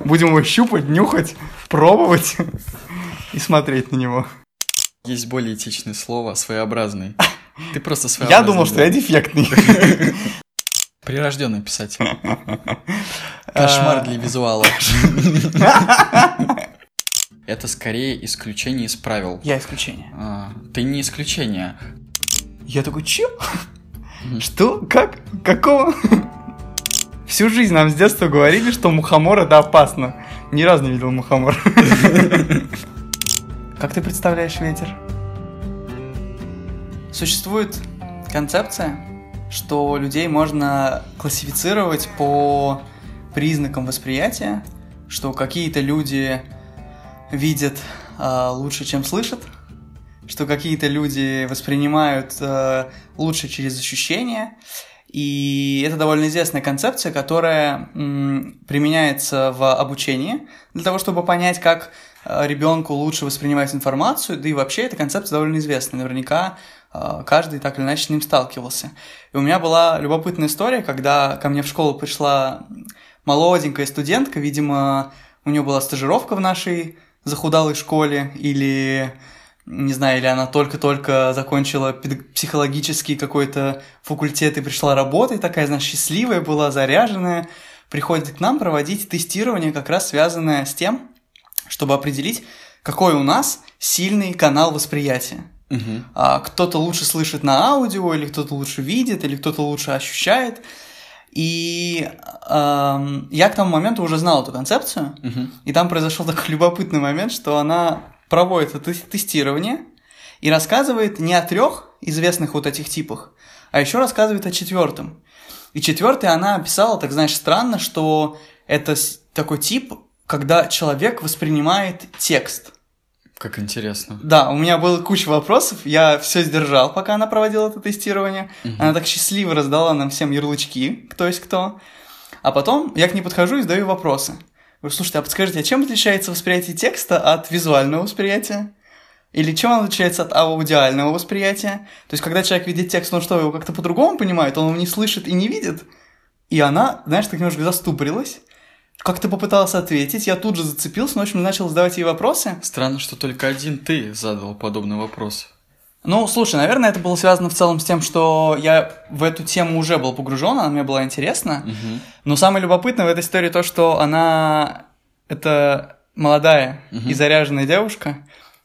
Будем его щупать, нюхать, пробовать и смотреть на него. Есть более этичное слово «своеобразный». Ты просто своеобразный. Я думал, что я дефектный. Прирожденный писатель. Кошмар для визуала. Это скорее исключение из правил. Я исключение. А, ты не исключение. Я такой, чё? Что? Как? Какого? Всю жизнь нам с детства говорили, что мухомор это опасно. Ни разу не видел мухомор. Как ты представляешь ветер? Существует концепция, что людей можно классифицировать по признакам восприятия, что какие-то люди видят э, лучше, чем слышат, что какие-то люди воспринимают э, лучше через ощущения. И это довольно известная концепция, которая применяется в обучении для того, чтобы понять, как э, ребенку лучше воспринимать информацию, да и вообще эта концепция довольно известная. Наверняка э, каждый так или иначе с ним сталкивался. И у меня была любопытная история, когда ко мне в школу пришла молоденькая студентка, видимо, у нее была стажировка в нашей захудалой школе, или не знаю, или она только-только закончила психологический какой-то факультет и пришла работать, такая, знаешь, счастливая была, заряженная, приходит к нам проводить тестирование, как раз связанное с тем, чтобы определить, какой у нас сильный канал восприятия. Угу. А, кто-то лучше слышит на аудио, или кто-то лучше видит, или кто-то лучше ощущает. И э, я к тому моменту уже знал эту концепцию, угу. и там произошел такой любопытный момент, что она проводит это тестирование и рассказывает не о трех известных вот этих типах, а еще рассказывает о четвертом. И четвертый она описала, так знаешь, странно, что это такой тип, когда человек воспринимает текст. Как интересно. Да, у меня было куча вопросов, я все сдержал, пока она проводила это тестирование. Мгм. Она так счастливо раздала нам всем ярлычки, кто есть кто. А потом я к ней подхожу и задаю вопросы. Говорю, слушайте, а подскажите, а чем отличается восприятие текста от визуального восприятия? Или чем оно отличается от аудиального восприятия? То есть, когда человек видит текст, он что, его как-то по-другому понимает? Он его не слышит и не видит? И она, знаешь, так немножко заступорилась. Как-то попыталась ответить, я тут же зацепился, но, в общем, начал задавать ей вопросы. Странно, что только один ты задал подобный вопрос. Ну, слушай, наверное, это было связано в целом с тем, что я в эту тему уже был погружен, она мне была интересна. Мгм. Но самое любопытное в этой истории то, что она, это молодая Мгм. и заряженная девушка,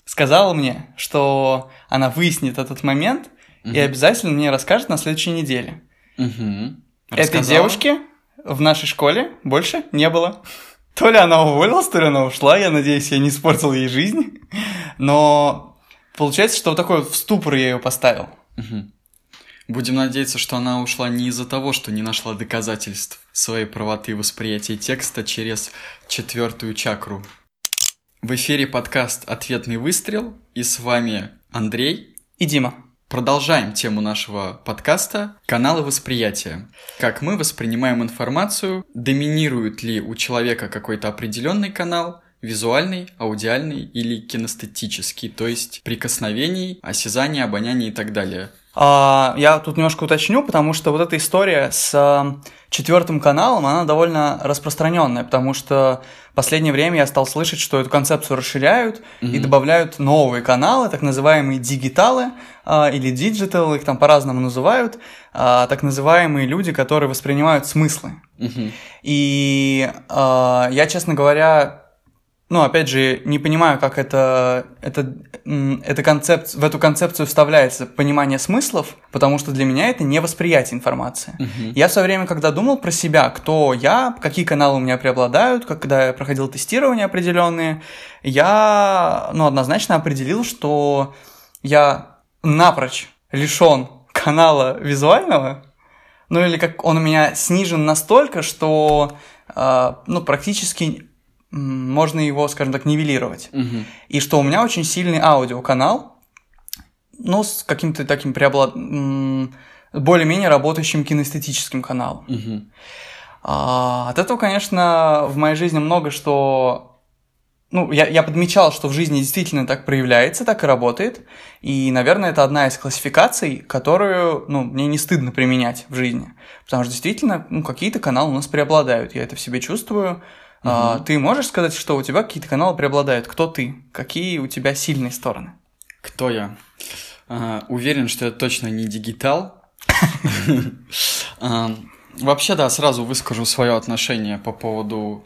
сказала мне, что она выяснит этот момент и Мгм. обязательно мне расскажет на следующей неделе. Мгм. Этой девушки в нашей школе больше не было. То ли она уволилась, то ли она ушла. Я надеюсь, я не испортил ей жизнь. Но получается, что вот такой вот в ступор я ее поставил. Мгм. Будем надеяться, что она ушла не из-за того, что не нашла доказательств своей правоты восприятия текста через четвертую чакру. В эфире подкаст «Ответный выстрел» и с вами Андрей. И Дима. Продолжаем тему нашего подкаста «Каналы восприятия». Как мы воспринимаем информацию, доминирует ли у человека какой-то определенный канал, визуальный, аудиальный или кинестетический, то есть прикосновений, осязания, обоняния и так далее. А, я тут немножко уточню, потому что вот эта история с а, четвертым каналом, она довольно распространенная, потому что в последнее время я стал слышать, что эту концепцию расширяют и Мгм. добавляют новые каналы, так называемые дигиталы а, или digital, их там по-разному называют, а, так называемые люди, которые воспринимают смыслы. Мгм. И а, я, честно говоря, ну, опять же, не понимаю, как это, это, м, эта концепц- в эту концепцию вставляется понимание смыслов, потому что для меня это не восприятие информации. Мгм. Я в свое время, когда думал про себя, кто я, какие каналы у меня преобладают, когда я проходил тестирования определенные, я, ну, однозначно определил, что я напрочь лишен канала визуального, ну или как он у меня снижен настолько, что, э, ну, практически можно его, скажем так, нивелировать. Мгм. И что у меня очень сильный аудиоканал, ну, с каким-то таким преоблад... более-менее работающим кинестетическим каналом. Мгм. А, от этого, конечно, в моей жизни много что... Ну, я, я подмечал, что в жизни действительно так проявляется, так и работает. И, наверное, это одна из классификаций, которую, ну, мне не стыдно применять в жизни. Потому что действительно, ну, какие-то каналы у нас преобладают. Я это в себе чувствую. А, ты можешь сказать, что у тебя какие-то каналы преобладают? Кто ты? Какие у тебя сильные стороны? Кто я? А, уверен, что я точно не дигитал. А, вообще, да, сразу выскажу свое отношение по поводу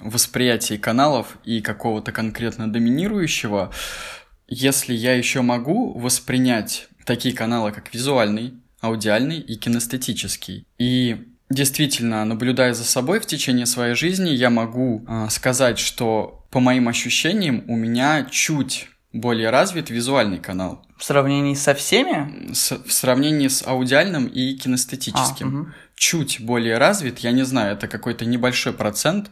восприятия каналов и какого-то конкретно доминирующего. Если я еще могу воспринять такие каналы, как визуальный, аудиальный и кинестетический, и Действительно, наблюдая за собой в течение своей жизни, я могу э, сказать, что по моим ощущениям у меня чуть более развит визуальный канал. В сравнении со всеми? С, в сравнении с аудиальным и кинестетическим. А, угу. Чуть более развит, я не знаю, это какой-то небольшой процент.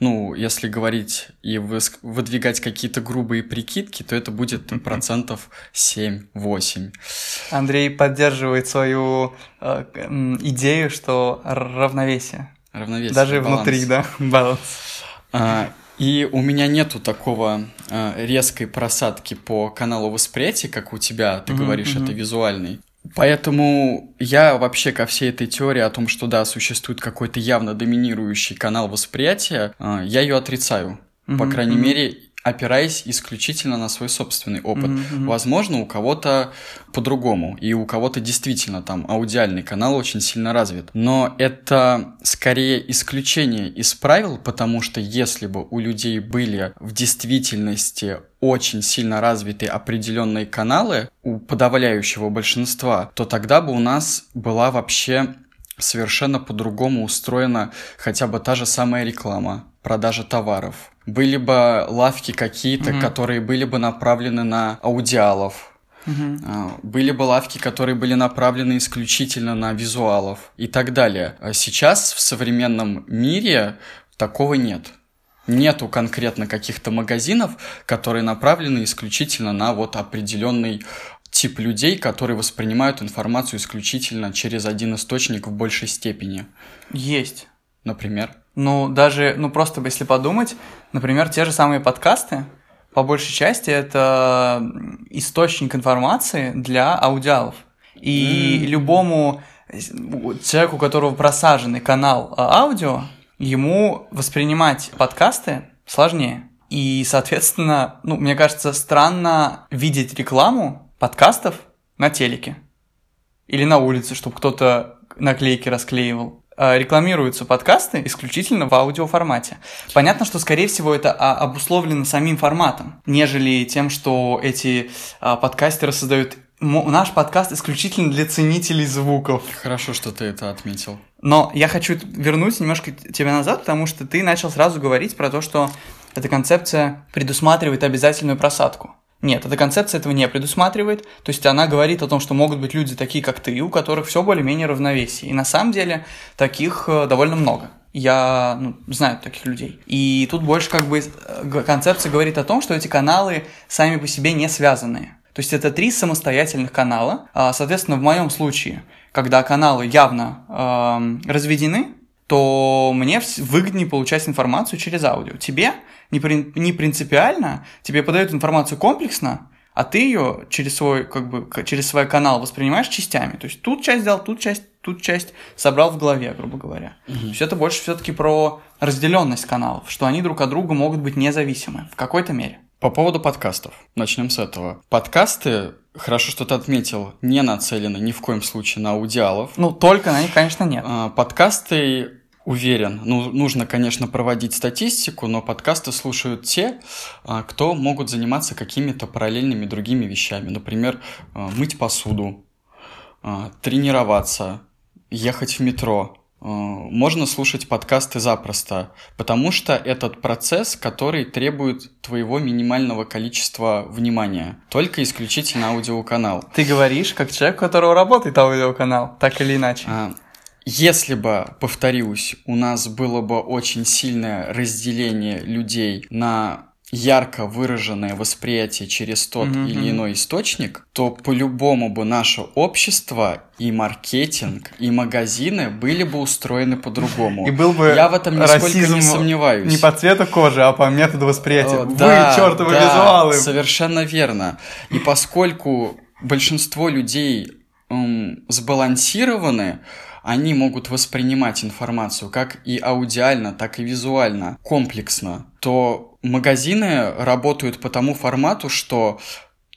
Ну, если говорить и выдвигать какие-то грубые прикидки, то это будет процентов 7-8. Андрей поддерживает свою э, идею, что равновесие. Равновесие. Даже баланс. внутри, да, баланс. А, и у меня нету такого э, резкой просадки по каналу восприятия, как у тебя, ты mm-hmm, говоришь, mm-hmm. это визуальный. Поэтому я вообще ко всей этой теории о том, что да, существует какой-то явно доминирующий канал восприятия, э, я ее отрицаю. Mm-hmm, По крайней mm-hmm. мере, опираясь исключительно на свой собственный опыт. Mm-hmm. Возможно, у кого-то по-другому, и у кого-то действительно там аудиальный канал очень сильно развит. Но это скорее исключение из правил, потому что если бы у людей были в действительности очень сильно развиты определенные каналы у подавляющего большинства, то тогда бы у нас была вообще совершенно по-другому устроена хотя бы та же самая реклама, продажа товаров. Были бы лавки какие-то, mm-hmm. которые были бы направлены на аудиалов, Uh-huh. Были бы лавки, которые были направлены исключительно на визуалов и так далее. А сейчас в современном мире такого нет. Нету конкретно каких-то магазинов, которые направлены исключительно на вот определенный тип людей, которые воспринимают информацию исключительно через один источник в большей степени. Есть. Например? Ну, даже, ну просто если подумать, например, те же самые подкасты, по большей части это источник информации для аудиалов. И mm. любому человеку, у которого просаженный канал а, аудио, ему воспринимать подкасты сложнее. И, соответственно, ну, мне кажется, странно видеть рекламу подкастов на телеке или на улице, чтобы кто-то наклейки расклеивал. А, рекламируются подкасты исключительно в аудиоформате. Понятно, что, скорее всего, это а, обусловлено самим форматом, нежели тем, что эти а, подкастеры создают наш подкаст исключительно для ценителей звуков. Хорошо, что ты это отметил. Но я хочу вернуть немножко тебя назад, потому что ты начал сразу говорить про то, что эта концепция предусматривает обязательную просадку. Нет, эта концепция этого не предусматривает. То есть она говорит о том, что могут быть люди такие, как ты, у которых все более-менее равновесие. И на самом деле таких э, довольно много. Я ну, знаю таких людей. И тут больше как бы э, концепция говорит о том, что эти каналы сами по себе не связанные. То есть это три самостоятельных канала. А, соответственно, в моем случае, когда каналы явно э, разведены, то мне выгоднее получать информацию через аудио. Тебе не, при, не принципиально, тебе подают информацию комплексно, а ты ее через свой, как бы, через свой канал воспринимаешь частями. То есть тут часть взял, тут часть, тут часть собрал в голове, грубо говоря. Угу. То есть это больше все-таки про разделенность каналов, что они друг от друга могут быть независимы в какой-то мере. По поводу подкастов. Начнем с этого. Подкасты, хорошо, что ты отметил, не нацелены ни в коем случае на аудиалов. Ну, только на них, конечно, нет. А, подкасты уверен. Ну, нужно, конечно, проводить статистику, но подкасты слушают те, а, кто могут заниматься какими-то параллельными другими вещами. Например, а, мыть посуду, а, тренироваться, ехать в метро. Можно слушать подкасты запросто, потому что этот процесс, который требует твоего минимального количества внимания. Только исключительно аудиоканал. Ты говоришь, как человек, у которого работает аудиоканал, так или иначе. Если бы, повторюсь, у нас было бы очень сильное разделение людей на ярко выраженное восприятие через тот mm-hmm. или иной источник, то по-любому бы наше общество и маркетинг, и магазины были бы устроены по-другому. И был бы Я в этом нисколько не сомневаюсь. Не по цвету кожи, а по методу восприятия. О, Вы, да, чертовы да, визуалы! Совершенно верно. И поскольку большинство людей эм, сбалансированы, они могут воспринимать информацию как и аудиально, так и визуально, комплексно, то магазины работают по тому формату, что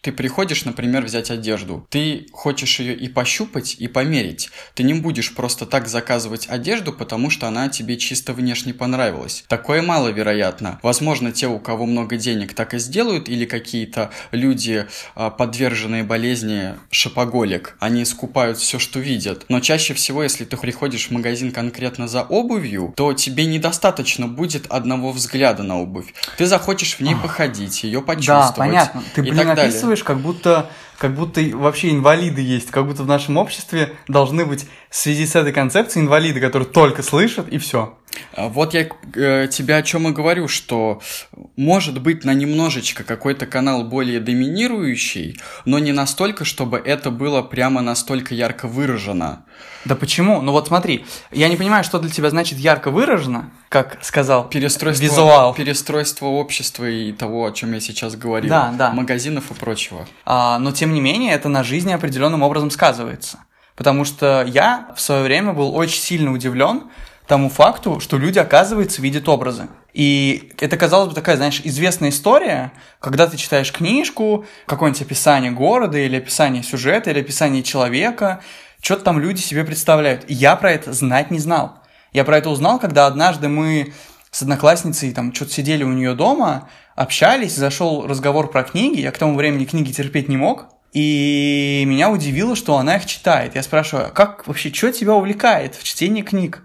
ты приходишь, например, взять одежду. Ты хочешь ее и пощупать, и померить. Ты не будешь просто так заказывать одежду, потому что она тебе чисто внешне понравилась. Такое маловероятно. Возможно, те, у кого много денег, так и сделают, или какие-то люди, а, подверженные болезни шопоголик, они скупают все, что видят. Но чаще всего, если ты приходишь в магазин конкретно за обувью, то тебе недостаточно будет одного взгляда на обувь. Ты захочешь в ней походить, ее почувствовать. Да, понятно. Ты, блин, и так далее описываешь, как будто, как будто вообще инвалиды есть, как будто в нашем обществе должны быть в связи с этой концепцией инвалиды, которые только слышат и все. А вот я э, тебе о чем и говорю, что может быть на немножечко какой-то канал более доминирующий, но не настолько, чтобы это было прямо настолько ярко выражено. Да почему? Ну вот смотри, я не понимаю, что для тебя значит ярко выражено, как сказал перестройство, визуал. Перестройство общества и того, о чем я сейчас говорил. Да, да. Магазинов и прочего. А, но тем не менее, это на жизни определенным образом сказывается. Потому что я в свое время был очень сильно удивлен тому факту, что люди, оказывается, видят образы. И это, казалось бы, такая, знаешь, известная история, когда ты читаешь книжку, какое-нибудь описание города, или описание сюжета, или описание человека, что-то там люди себе представляют. И я про это знать не знал. Я про это узнал, когда однажды мы с одноклассницей там что-то сидели у нее дома, общались, зашел разговор про книги, я к тому времени книги терпеть не мог, и меня удивило, что она их читает. Я спрашиваю, «А как вообще, что тебя увлекает в чтении книг?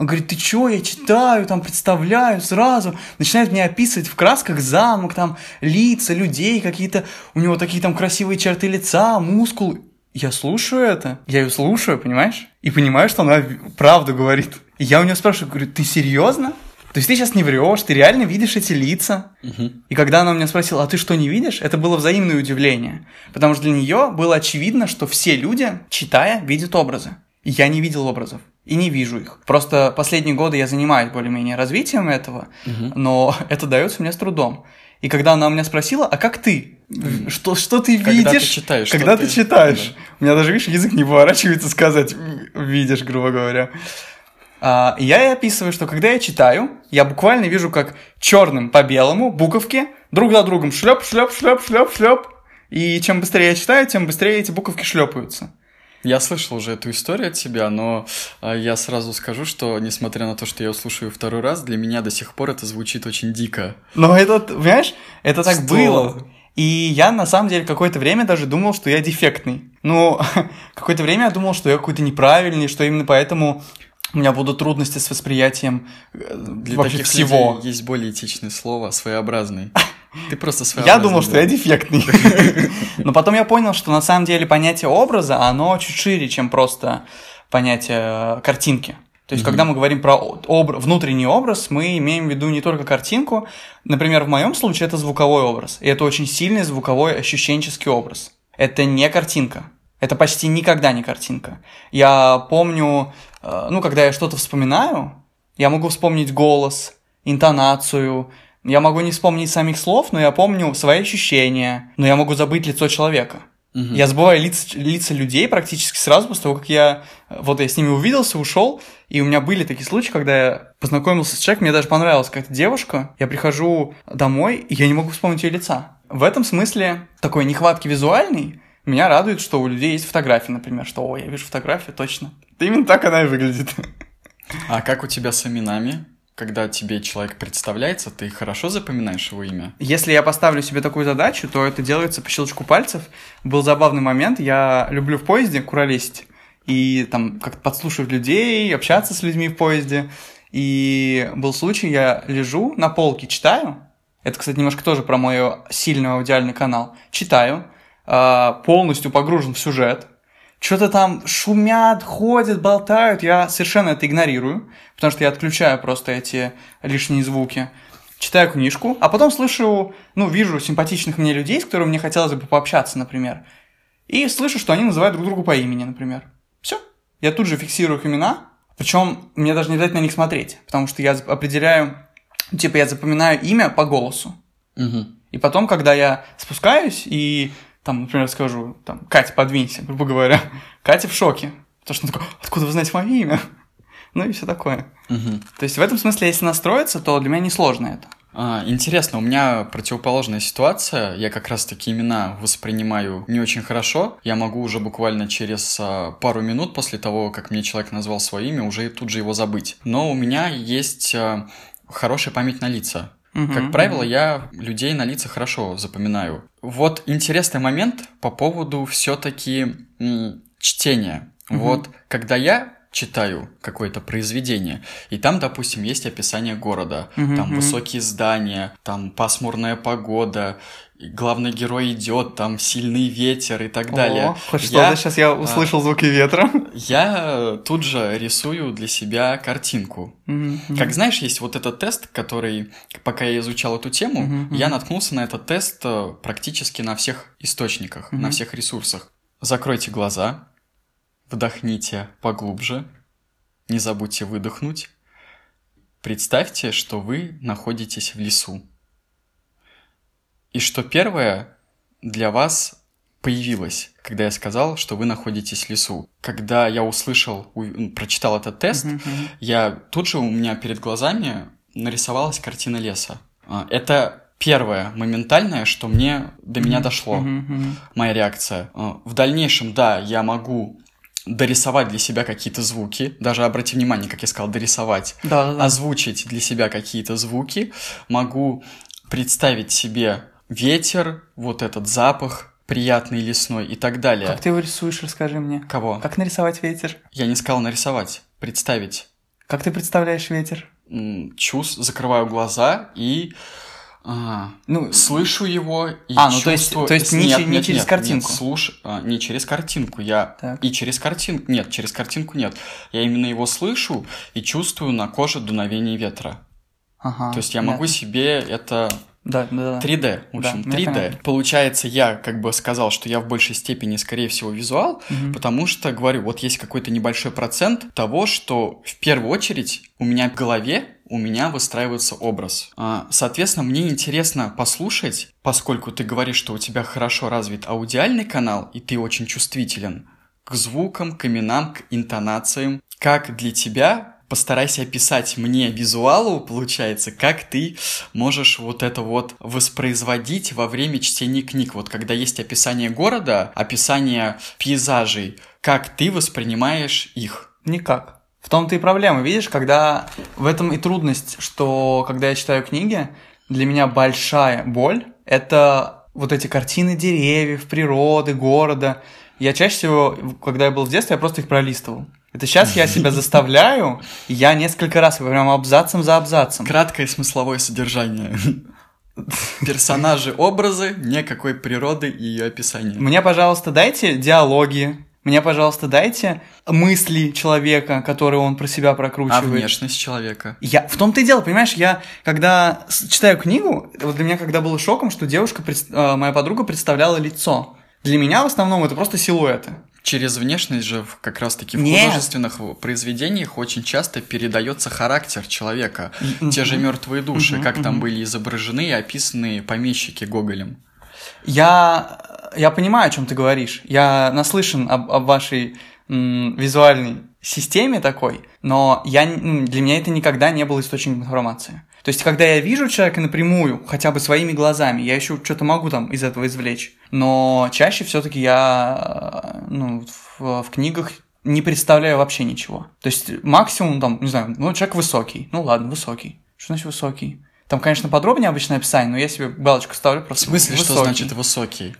Он говорит, ты чё, я читаю, там, представляю сразу. Начинает мне описывать в красках замок, там, лица людей, какие-то, у него такие там красивые черты лица, мускул. Я слушаю это, я ее слушаю, понимаешь? И понимаю, что она правду говорит. И я у нее спрашиваю, говорю, ты серьезно? То есть ты сейчас не врешь, ты реально видишь эти лица. Угу. И когда она у меня спросила, а ты что не видишь, это было взаимное удивление. Потому что для нее было очевидно, что все люди, читая, видят образы. Я не видел образов. И не вижу их. Просто последние годы я занимаюсь более-менее развитием этого, угу. но это дается мне с трудом. И когда она у меня спросила, а как ты? Что, что ты когда видишь? Когда ты читаешь. Когда ты, ты читаешь. Да. У меня даже, видишь, язык не поворачивается сказать «видишь», грубо говоря. А, я и описываю, что когда я читаю, я буквально вижу, как черным по белому буковки друг за другом шлеп, шлеп, шлеп, шлеп, шлеп. И чем быстрее я читаю, тем быстрее эти буковки шлепаются. Я слышал уже эту историю от тебя, но а, я сразу скажу, что несмотря на то, что я услышаю второй раз, для меня до сих пор это звучит очень дико. Но это, понимаешь, это так что? было. И я на самом деле какое-то время даже думал, что я дефектный. Ну, какое-то время я думал, что я какой-то неправильный, что именно поэтому у меня будут трудности с восприятием э, Для вообще таких всего. Людей есть более этичное слово своеобразный. Ты просто своеобразный. Я думал, что я дефектный. Но потом я понял, что на самом деле понятие образа, оно чуть шире, чем просто понятие э, картинки. То есть, mm-hmm. когда мы говорим про об... внутренний образ, мы имеем в виду не только картинку. Например, в моем случае это звуковой образ. И это очень сильный звуковой ощущенческий образ. Это не картинка. Это почти никогда не картинка. Я помню, э, ну, когда я что-то вспоминаю, я могу вспомнить голос, интонацию, я могу не вспомнить самих слов, но я помню свои ощущения, но я могу забыть лицо человека. Угу. Я забываю лица, лица людей практически сразу после того, как я вот я с ними увиделся, ушел, и у меня были такие случаи, когда я познакомился с человеком, мне даже понравилась какая-то девушка, я прихожу домой, и я не могу вспомнить ее лица. В этом смысле такой нехватки визуальной меня радует, что у людей есть фотографии, например, что, о, я вижу фотографию, точно. Именно так она и выглядит. А как у тебя с именами? Когда тебе человек представляется, ты хорошо запоминаешь его имя? Если я поставлю себе такую задачу, то это делается по щелчку пальцев. Был забавный момент, я люблю в поезде куролесить и там как-то подслушивать людей, общаться с людьми в поезде. И был случай, я лежу на полке, читаю. Это, кстати, немножко тоже про мой сильный аудиальный канал. Читаю, а, полностью погружен в сюжет, что-то там шумят, ходят, болтают, я совершенно это игнорирую, потому что я отключаю просто эти лишние звуки. Читаю книжку, а потом слышу, ну, вижу симпатичных мне людей, с которыми мне хотелось бы пообщаться, например. И слышу, что они называют друг друга по имени, например. Все. Я тут же фиксирую их имена, причем мне даже не дать на них смотреть, потому что я определяю, типа я запоминаю имя по голосу. Угу. И потом, когда я спускаюсь и там, например, скажу, там, Катя, подвинься, грубо говоря. Катя в шоке. Потому что он такой, откуда вы знаете мое имя? Ну и все такое. Мгм. То есть в этом смысле, если настроиться, то для меня несложно это. А, интересно, у меня противоположная ситуация. Я как раз таки имена воспринимаю не очень хорошо. Я могу уже буквально через а, пару минут после того, как мне человек назвал свое имя, уже тут же его забыть. Но у меня есть а, хорошая память на лица. Мгм, Как правило, мгм. я людей на лица хорошо запоминаю. Вот интересный момент по поводу все-таки чтения. Мгм. Вот когда я читаю какое-то произведение, и там, допустим, есть описание города, Мгм, там высокие здания, там пасмурная погода, главный герой идет, там сильный ветер и так далее. О, хоть Я- что-то, сейчас я услышал звуки ветра. Я э, тут же рисую для себя картинку. Мгм. Как знаешь, есть вот этот тест, который, пока я изучал эту тему, Мгм, я наткнулся на этот тест э, практически на всех источниках, на Мгм. всех ресурсах. Закройте глаза, вдохните поглубже, не забудьте выдохнуть. Представьте, что вы находитесь в лесу. И что первое для вас появилось, когда я сказал, что вы находитесь в лесу. Когда я услышал, у- прочитал этот тест, мгм. я тут же у меня перед глазами нарисовалась картина леса. А, Это первое моментальное, что мне до меня дошло, Мгм, мгм. моя реакция. А, В дальнейшем, да, я могу дорисовать для себя какие-то звуки, даже обрати внимание, как я сказал, дорисовать, Да, да, да. озвучить для себя какие-то звуки, могу представить себе ветер, вот этот запах приятный лесной и так далее. Как ты его рисуешь, расскажи мне. Кого? Как нарисовать ветер? Я не сказал нарисовать, представить. Как ты представляешь ветер? чувств, закрываю глаза и а, Ну, слышу его и А, ну, то есть- чувствую- то есть не Нет, не нет, через нет, картинку? нет, слуш- а, не через картинку, я Так. и через картинку, нет, через картинку нет, я именно его слышу и чувствую на коже дуновение ветра. ага, То есть я могу понятно. себе это Да, да, да. 3D, в Да, общем, мне 3D. понятно. Получается, я как бы сказал, что я в большей степени, скорее всего, визуал, Мгм. потому что, говорю, вот есть какой-то небольшой процент того, что в первую очередь у меня в голове у меня выстраивается образ. А, Соответственно, мне интересно послушать, поскольку ты говоришь, что у тебя хорошо развит аудиальный канал, и ты очень чувствителен к звукам, к именам, к интонациям. Как для тебя постарайся описать мне визуалу, получается, как ты можешь вот это вот воспроизводить во время чтения книг. Вот когда есть описание города, описание пейзажей, как ты воспринимаешь их? Никак. В том-то и проблема, видишь, когда в этом и трудность, что когда я читаю книги, для меня большая боль — это вот эти картины деревьев, природы, города. Я чаще всего, когда я был в детстве, я просто их пролистывал. Это сейчас я себя заставляю, я несколько раз, прям абзацем за абзацем. Краткое смысловое содержание. Персонажи, образы, никакой природы и ее описания. Мне, пожалуйста, дайте диалоги, мне, пожалуйста, дайте мысли человека, которые он про себя А прокручивает. внешность человека? Я в том-то и дело, понимаешь, я когда читаю книгу, вот для меня когда было шоком, что девушка, э, моя подруга представляла лицо. Для меня в основном это просто силуэты. Через внешность же как раз-таки в Нет. художественных произведениях очень часто передается характер человека. Те же мертвые души, как там были изображены и описаны помещики Гоголем. Я, я понимаю, о чем ты говоришь. Я наслышан об, об вашей м, визуальной системе такой, но я, н- м, для меня это никогда не был источником информации. То есть, когда я вижу человека напрямую, хотя бы своими глазами, я еще что-то могу там из этого извлечь. Но чаще все-таки я э, ну, в, в книгах не представляю вообще ничего. То есть, максимум там, не знаю, ну, человек высокий. Ну, ладно, высокий. Что значит высокий? Там, конечно, подробнее обычное описание, но я себе галочку ставлю В просто. смысле, что высокий. значит высокий?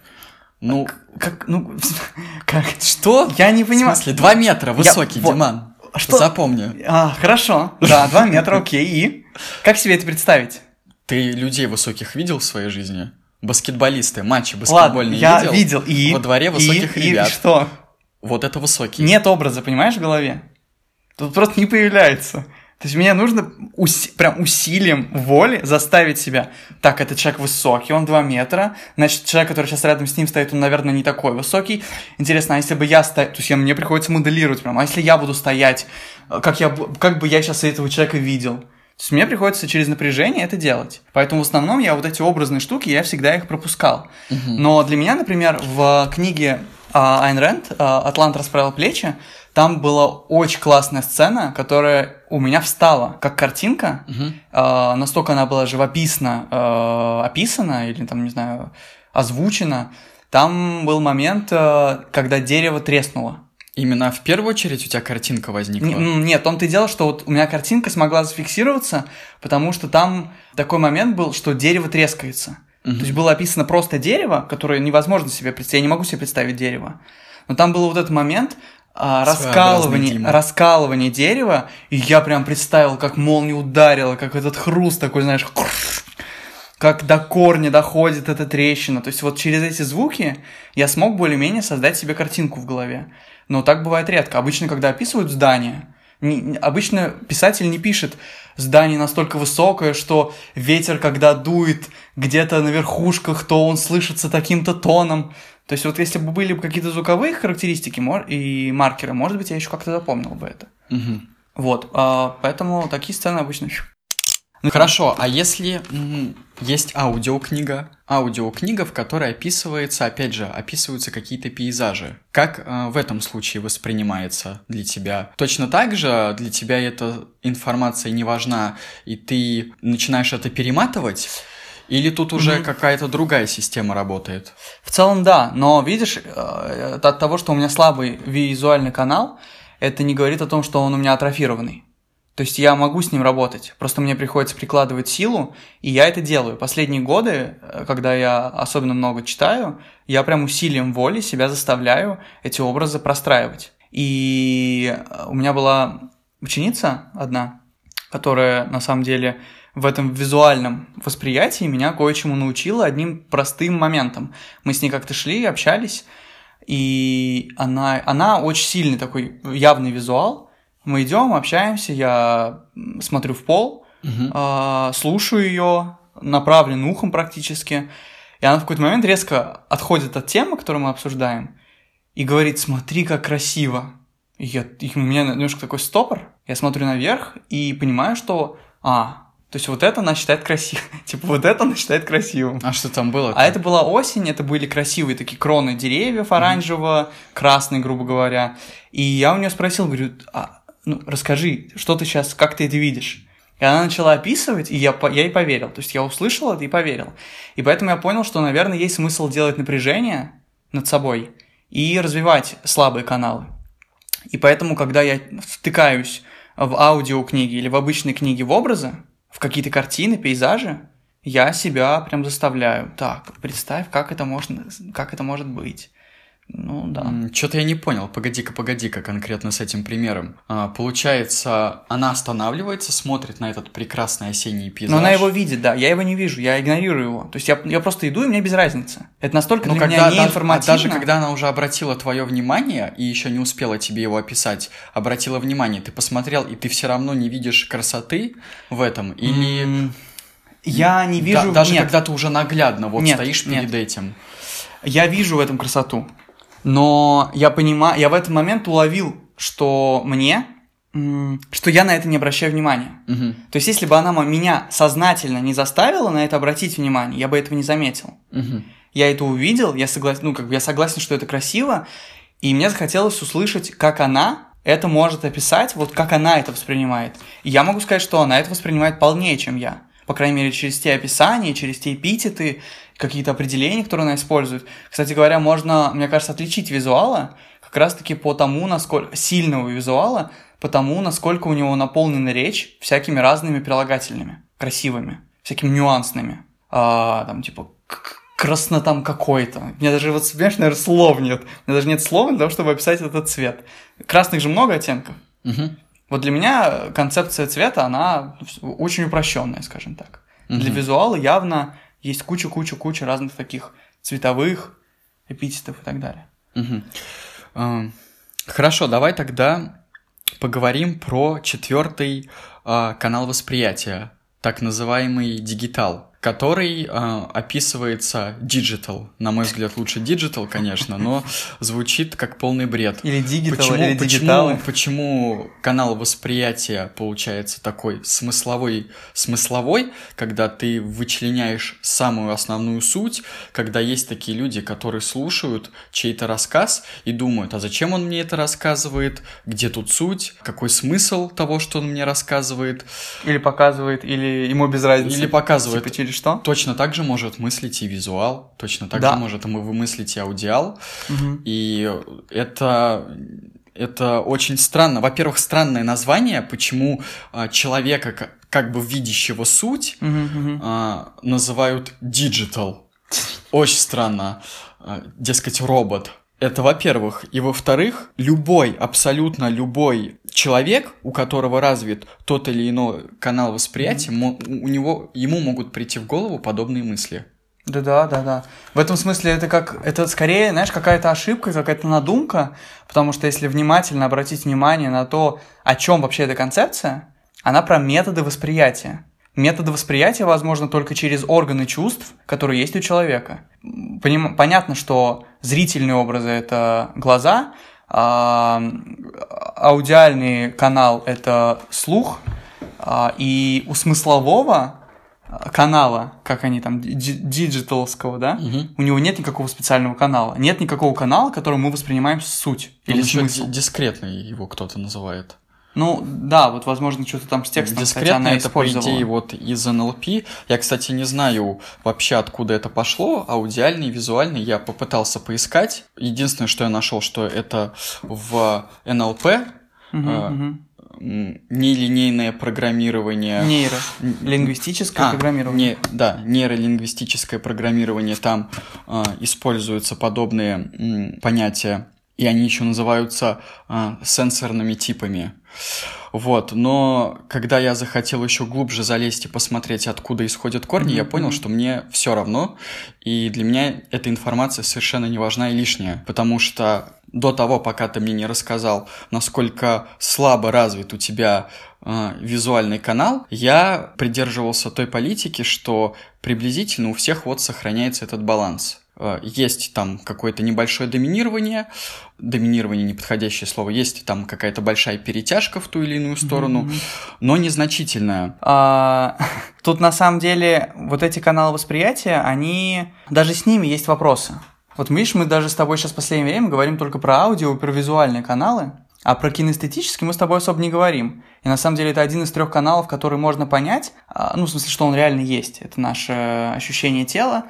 Ну, Как, ну, как? что? Я не В понимаю. смысле, два метра высокий, вот. Диман. Что? Запомни. А, хорошо. Да, два метра, окей. И? Как себе это представить? Ты людей высоких видел в своей жизни? Баскетболисты, матчи Ладно, баскетбольные я видел? видел. И? Во дворе высоких И? ребят. И что? Вот это высокий. Нет образа, понимаешь, в голове? Тут просто не появляется. То есть мне нужно уси- прям усилием воли заставить себя. Так, этот человек высокий, он 2 метра. Значит, человек, который сейчас рядом с ним стоит, он, наверное, не такой высокий. Интересно, а если бы я стоял... То есть я, мне приходится моделировать прям. А если я буду стоять, э, как, я, как бы я сейчас этого человека видел? То есть мне приходится через напряжение это делать. Поэтому в основном я вот эти образные штуки, я всегда их пропускал. Но для меня, например, в книге а, Айн Рэнд а, «Атлант расправил плечи», Там была очень классная сцена, которая у меня встала как картинка. Мгм. Э, настолько она была живописно э, описана или там, не знаю, озвучена. Там был момент, э, когда дерево треснуло. Именно в первую очередь у тебя картинка возникла. Н- Нет, в том-то и дело, что вот у меня картинка смогла зафиксироваться, потому что там такой момент был, что дерево трескается. Мгм. То есть было описано просто дерево, которое невозможно себе представить. Я не могу себе представить дерево. Но там был вот этот момент а, Дима. раскалывания дерева, и я прям представил, как молния ударила, как этот хруст такой, знаешь, как до корня доходит эта трещина. То есть вот через эти звуки я смог более-менее создать себе картинку в голове. Но так бывает редко. Обычно, когда описывают здание, не- обычно писатель не пишет здание настолько высокое, что ветер, когда дует где-то на верхушках, то он слышится таким-то тоном. То есть вот если бы были бы какие-то звуковые характеристики и маркеры, может быть, я еще как-то запомнил бы это. Мгм. Вот, а, поэтому такие сцены обычно... Ну хорошо, а если есть аудиокнига, аудиокнига, в которой описывается, опять же, описываются какие-то пейзажи, как э, в этом случае воспринимается для тебя? Точно так же для тебя эта информация не важна, и ты начинаешь это перематывать? Или тут уже Мгм. какая-то другая система работает? В целом, да, но видишь, э, от того, что у меня слабый визуальный канал, это не говорит о том, что он у меня атрофированный. То есть я могу с ним работать, просто мне приходится прикладывать силу, и я это делаю. Последние годы, э, когда я особенно много читаю, я прям усилием воли себя заставляю эти образы простраивать. И э, у меня была ученица одна, которая на самом деле в этом визуальном восприятии меня кое-чему научила одним простым моментом. Мы с ней как-то шли, общались, и она, она очень сильный такой явный визуал. Мы идем, общаемся, я смотрю в пол, Мгм. а, слушаю ее, направлен ухом практически, и она в какой-то момент резко отходит от темы, которую мы обсуждаем, и говорит, смотри, как красиво. И, я, и у меня немножко такой стопор, я смотрю наверх и понимаю, что, а, то есть вот это она считает красивым, типа вот это она считает красивым. А что там было? А это была осень, это были красивые такие кроны деревьев оранжево-красные, грубо говоря. И я у нее спросил, говорю, а, ну, расскажи, что ты сейчас, как ты это видишь? И она начала описывать, и я, я ей поверил. То есть я услышал это и поверил. И поэтому я понял, что, наверное, есть смысл делать напряжение над собой и развивать слабые каналы. И поэтому, когда я втыкаюсь в аудиокниги или в обычные книги в образы, в какие-то картины, пейзажи, я себя прям заставляю. Так, представь, как это можно, как это может быть. Ну да. Что-то я не понял. Погоди-ка, погоди-ка конкретно с этим примером. А, получается, она останавливается, смотрит на этот прекрасный осенний пейзаж. Но она его видит, да. Я его не вижу, я игнорирую его. То есть я, я просто иду, и мне без разницы. Это настолько Ну, для когда меня даже, неинформативно. даже когда она уже обратила твое внимание и еще не успела тебе его описать, обратила внимание, ты посмотрел, и ты все равно не видишь красоты в этом? Или М, Я не да- вижу... даже нет. когда ты уже наглядно вот Нет, стоишь нет. перед этим? Я вижу в этом красоту. Но я понимаю, я в этот момент уловил, что мне, что я на это не обращаю внимания. Мгм, То есть, если бы она меня сознательно не заставила на это обратить внимание, я бы этого не заметил. мгм. Я это увидел, я согласен, ну, как бы я согласен, что это красиво, и мне захотелось услышать, как она это может описать, вот как она это воспринимает. И я могу сказать, что она это воспринимает полнее, чем я. По крайней мере, через те описания, через те эпитеты, какие-то определения, которые она использует. Кстати говоря, можно, мне кажется, отличить визуала как раз-таки по тому, насколько сильного визуала, по тому, насколько у него наполнена речь всякими разными прилагательными, красивыми, всякими нюансными. А, там, типа, красно там какой-то. У меня даже, вот, понимаешь, наверное, слов нет. У меня даже нет слов для того, чтобы описать этот цвет. Красных же много оттенков. Мгм. Вот для меня концепция цвета, она очень упрощенная, скажем так. Для Мгм. визуала явно есть куча-куча-куча разных таких цветовых эпитетов и так далее. А, Хорошо, давай тогда поговорим про четвертый а, канал восприятия, так называемый дигитал. Который э, описывается digital. На мой взгляд, лучше digital, конечно, но звучит как полный бред. Или digital, почему, или почему, дигиталы. почему канал восприятия получается такой смысловой, смысловой, когда ты вычленяешь самую основную суть, когда есть такие люди, которые слушают чей-то рассказ и думают, а зачем он мне это рассказывает, где тут суть, какой смысл того, что он мне рассказывает. Или показывает, или ему без разницы. Или показывает. Типа, через что? Точно так же может мыслить и визуал, точно так Да. же может вымыслить и аудиал. Мгм. И это, это очень странно. Во-первых, странное название, почему а, человека, ка- как бы видящего суть, мгм. а, называют digital. Очень странно. А, Дескать, робот. Это во-первых. И во-вторых, любой, абсолютно любой человек, у которого развит тот или иной канал восприятия, мо- у него, ему могут прийти в голову подобные мысли. Да, да, да, да. В этом смысле это как это скорее, знаешь, какая-то ошибка, какая-то надумка, потому что если внимательно обратить внимание на то, о чем вообще эта концепция, она про методы восприятия. Методы восприятия возможно только через органы чувств, которые есть у человека. Поним- Понятно, что зрительные образы это глаза, а, аудиальный канал это слух, а, и у смыслового а, канала, как они там, ди- digital ского, да, Мгм. у него нет никакого специального канала. Нет никакого канала, который мы воспринимаем суть Он или еще смысл. ди- дискретный его кто-то называет. Ну, да, вот, возможно, что-то там с текстом, кстати, Дискретно она это, по идее, вот из НЛП. Я, кстати, не знаю вообще, откуда это пошло. Аудиальный, визуальный я попытался поискать. Единственное, что я нашел, что это в НЛП, а, мгм. м, нелинейное программирование. Нейро. Лингвистическое А, программирование. не- да, нейролингвистическое программирование, там а, используются подобные м, понятия, и они еще называются а, сенсорными типами. Вот, но когда я захотел еще глубже залезть и посмотреть, откуда исходят корни, я Мгм, понял, что мне все равно, и для меня эта информация совершенно не важна и лишняя, потому что до того, пока ты мне не рассказал, насколько слабо развит у тебя э, визуальный канал, я придерживался той политики, что приблизительно у всех вот сохраняется этот баланс. Э, Есть там какое-то небольшое доминирование, доминирование неподходящее слово, есть там какая-то большая перетяжка в ту или иную сторону, Мгм. но незначительная. А, Тут на самом деле вот эти каналы восприятия, они даже с ними есть вопросы. Вот видишь, мы даже с тобой сейчас в последнее время говорим только про аудио и про визуальные каналы, а про кинестетические мы с тобой особо не говорим. И на самом деле это один из трех каналов, который можно понять, а, ну, в смысле, что он реально есть. Это наше ощущение тела.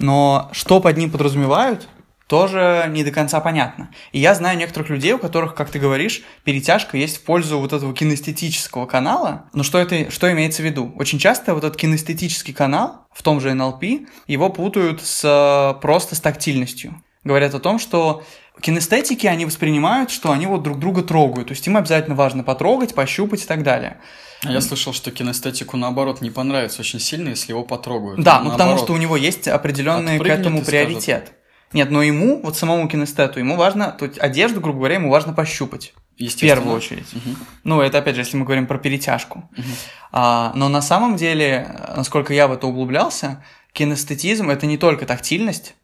Но что под ним подразумевают, тоже не до конца понятно. И я знаю некоторых людей, у которых, как ты говоришь, перетяжка есть в пользу вот этого кинестетического канала. Но что это, что имеется в виду? Очень часто вот этот кинестетический канал в том же НЛП, его путают с просто с тактильностью. Говорят о том, что кинестетики, они воспринимают, что они вот друг друга трогают. То есть им обязательно важно потрогать, пощупать и так далее. А Я слышал, что кинестетику, наоборот, не понравится очень сильно, если его потрогают. Да, ну потому Наоборот. что у него есть определенный к этому и скажет. приоритет. Нет, но ему, вот самому кинестету, ему важно, тут одежду, грубо говоря, ему важно пощупать. В первую очередь. Мгм. Ну, это опять же, если мы говорим про перетяжку. Мгм. А, но на самом деле, насколько я в это углублялся, кинестетизм это не только тактильность,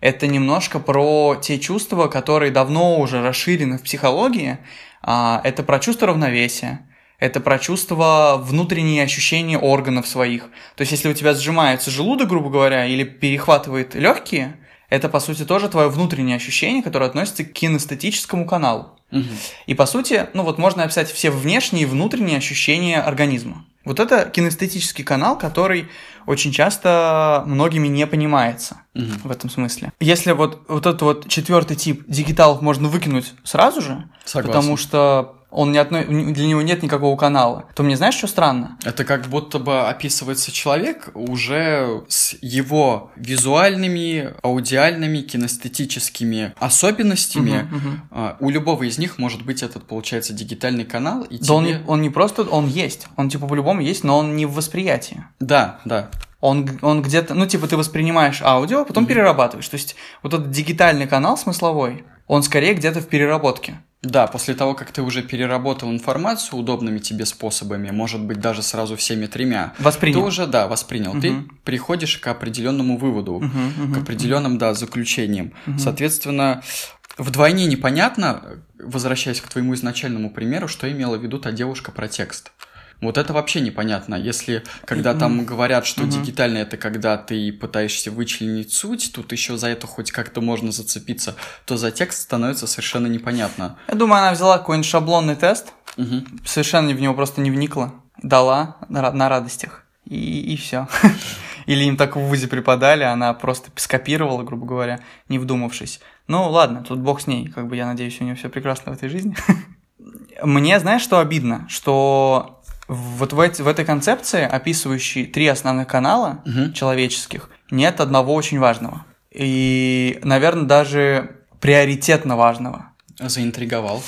это немножко про те чувства, которые давно уже расширены в психологии. А, это про чувство равновесия, это про чувство внутренние ощущения органов своих. То есть, если у тебя сжимается желудок, грубо говоря, или перехватывает легкие, это, по сути, тоже твое внутреннее ощущение, которое относится к кинестетическому каналу. Мгм. И по сути, ну вот можно описать все внешние и внутренние ощущения организма. Вот это кинестетический канал, который очень часто многими не понимается Мгм. в этом смысле. Если вот, вот этот вот четвертый тип дигиталов можно выкинуть сразу же, Согласен. потому что он не отно... для него нет никакого канала, то мне знаешь, что странно? Это как будто бы описывается человек уже с его визуальными, аудиальными, кинестетическими особенностями. Мгм. А, У любого из них может быть этот, получается, дигитальный канал. И Да он, тебе- не, он не просто, он есть, он типа по-любому есть, но он не в восприятии. Да, да. Он, он где-то, ну, типа, ты воспринимаешь аудио, а потом перерабатываешь. То есть, вот этот дигитальный канал смысловой, он скорее где-то в переработке. Да, после того, как ты уже переработал информацию удобными тебе способами, может быть, даже сразу всеми тремя, Воспринял. ты уже, да, воспринял. Ты Мгм. приходишь к определенному выводу, Мгм, мгм, к определенным, да, заключениям. Мгм. Соответственно, вдвойне непонятно, возвращаясь к твоему изначальному примеру, что имела в виду та девушка про текст. Вот это вообще непонятно. Если, когда там говорят, что Мгм. дигитально это когда ты пытаешься вычленить суть, тут еще за это хоть как-то можно зацепиться, то за текст становится совершенно непонятно. Я думаю, она взяла какой-нибудь шаблонный тест, совершенно в него просто не вникла, дала на, на радостях, и, и все. Или им так в ВУЗе преподали, она просто скопировала, грубо говоря, не вдумавшись. Ну, ладно, тут бог с ней, как бы я надеюсь, у нее все прекрасно в этой жизни. Мне, знаешь, что обидно? Что вот в, эти- в этой концепции, описывающей три основных канала Мгм. человеческих, нет одного очень важного. И, наверное, даже приоритетно важного. Заинтриговал.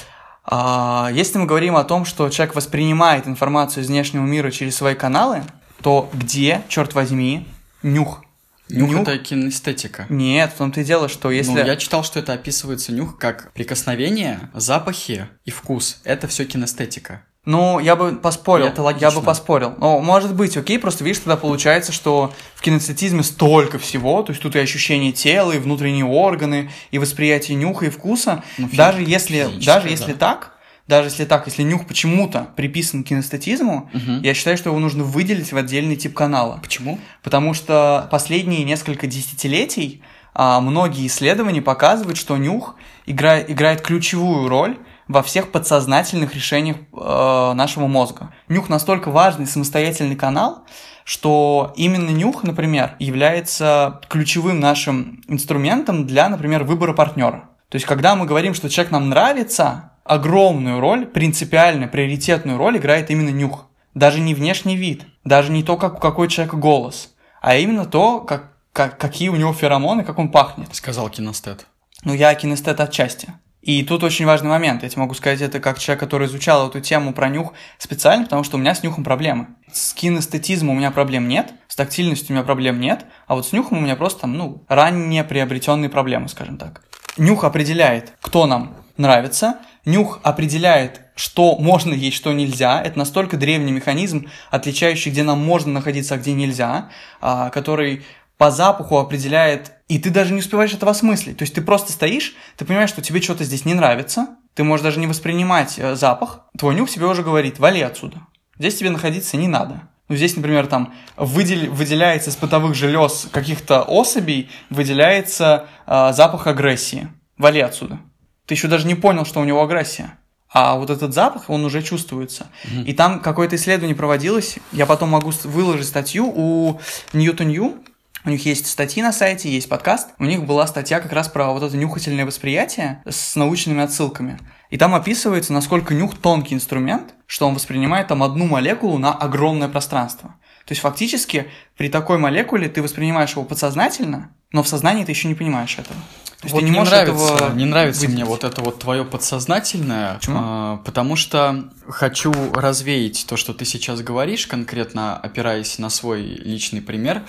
А, Если мы говорим о том, что человек воспринимает информацию из внешнего мира через свои каналы, то где, черт возьми, нюх? Нюх, это кинестетика. Нет, в том-то и дело, что если... Ну, я читал, что это описывается нюх как прикосновение, запахи и вкус. Это все кинестетика. Ну, я бы поспорил. Это логично. Я бы поспорил. Ну, может быть, окей, просто видишь, тогда получается, что в кинестетизме столько всего, то есть тут и ощущение тела, и внутренние органы, и восприятие нюха и вкуса. Ну, фи- даже если, даже да. если так, даже если так, если нюх почему-то приписан к кинестетизму, Мгм. я считаю, что его нужно выделить в отдельный тип канала. Почему? Потому что последние несколько десятилетий а, многие исследования показывают, что нюх игра- играет ключевую роль во всех подсознательных решениях э, нашего мозга. Нюх настолько важный самостоятельный канал, что именно нюх, например, является ключевым нашим инструментом для, например, выбора партнера. То есть, когда мы говорим, что человек нам нравится, огромную роль, принципиально приоритетную роль играет именно нюх. Даже не внешний вид, даже не то, как у какой человека голос, а именно то, как, как- какие у него феромоны, как он пахнет. Сказал кинестет. Ну, я кинестет отчасти. И тут очень важный момент. Я тебе могу сказать это как человек, который изучал эту тему про нюх специально, потому что у меня с нюхом проблемы. С кинестетизмом у меня проблем нет, с тактильностью у меня проблем нет, а вот с нюхом у меня просто, ну, ранее приобретенные проблемы, скажем так. Нюх определяет, кто нам нравится, нюх определяет, что можно есть, что нельзя. Это настолько древний механизм, отличающий, где нам можно находиться, а где нельзя, а, который по запаху определяет, и ты даже не успеваешь этого осмыслить. То есть ты просто стоишь, ты понимаешь, что тебе что-то здесь не нравится, ты можешь даже не воспринимать э, запах, твой нюх тебе уже говорит, вали отсюда. Здесь тебе находиться не надо. Ну, здесь, например, там выдел- выделяется из потовых желез каких-то особей, выделяется э, запах агрессии. Вали отсюда. Ты еще даже не понял, что у него агрессия. А вот этот запах, он уже чувствуется. И там какое-то исследование проводилось. Я потом могу выложить статью у Newton New. У них есть статьи на сайте, есть подкаст. У них была статья как раз про вот это нюхательное восприятие с научными отсылками. И там описывается, насколько нюх тонкий инструмент, что он воспринимает там одну молекулу на огромное пространство. То есть фактически при такой молекуле ты воспринимаешь его подсознательно, но в сознании ты еще не понимаешь этого. То есть Вот ты не не можешь нравится, этого не нравится выделить. мне вот это вот твое подсознательное, Почему? а, потому что хочу развеять то, что ты сейчас говоришь, конкретно опираясь на свой личный пример.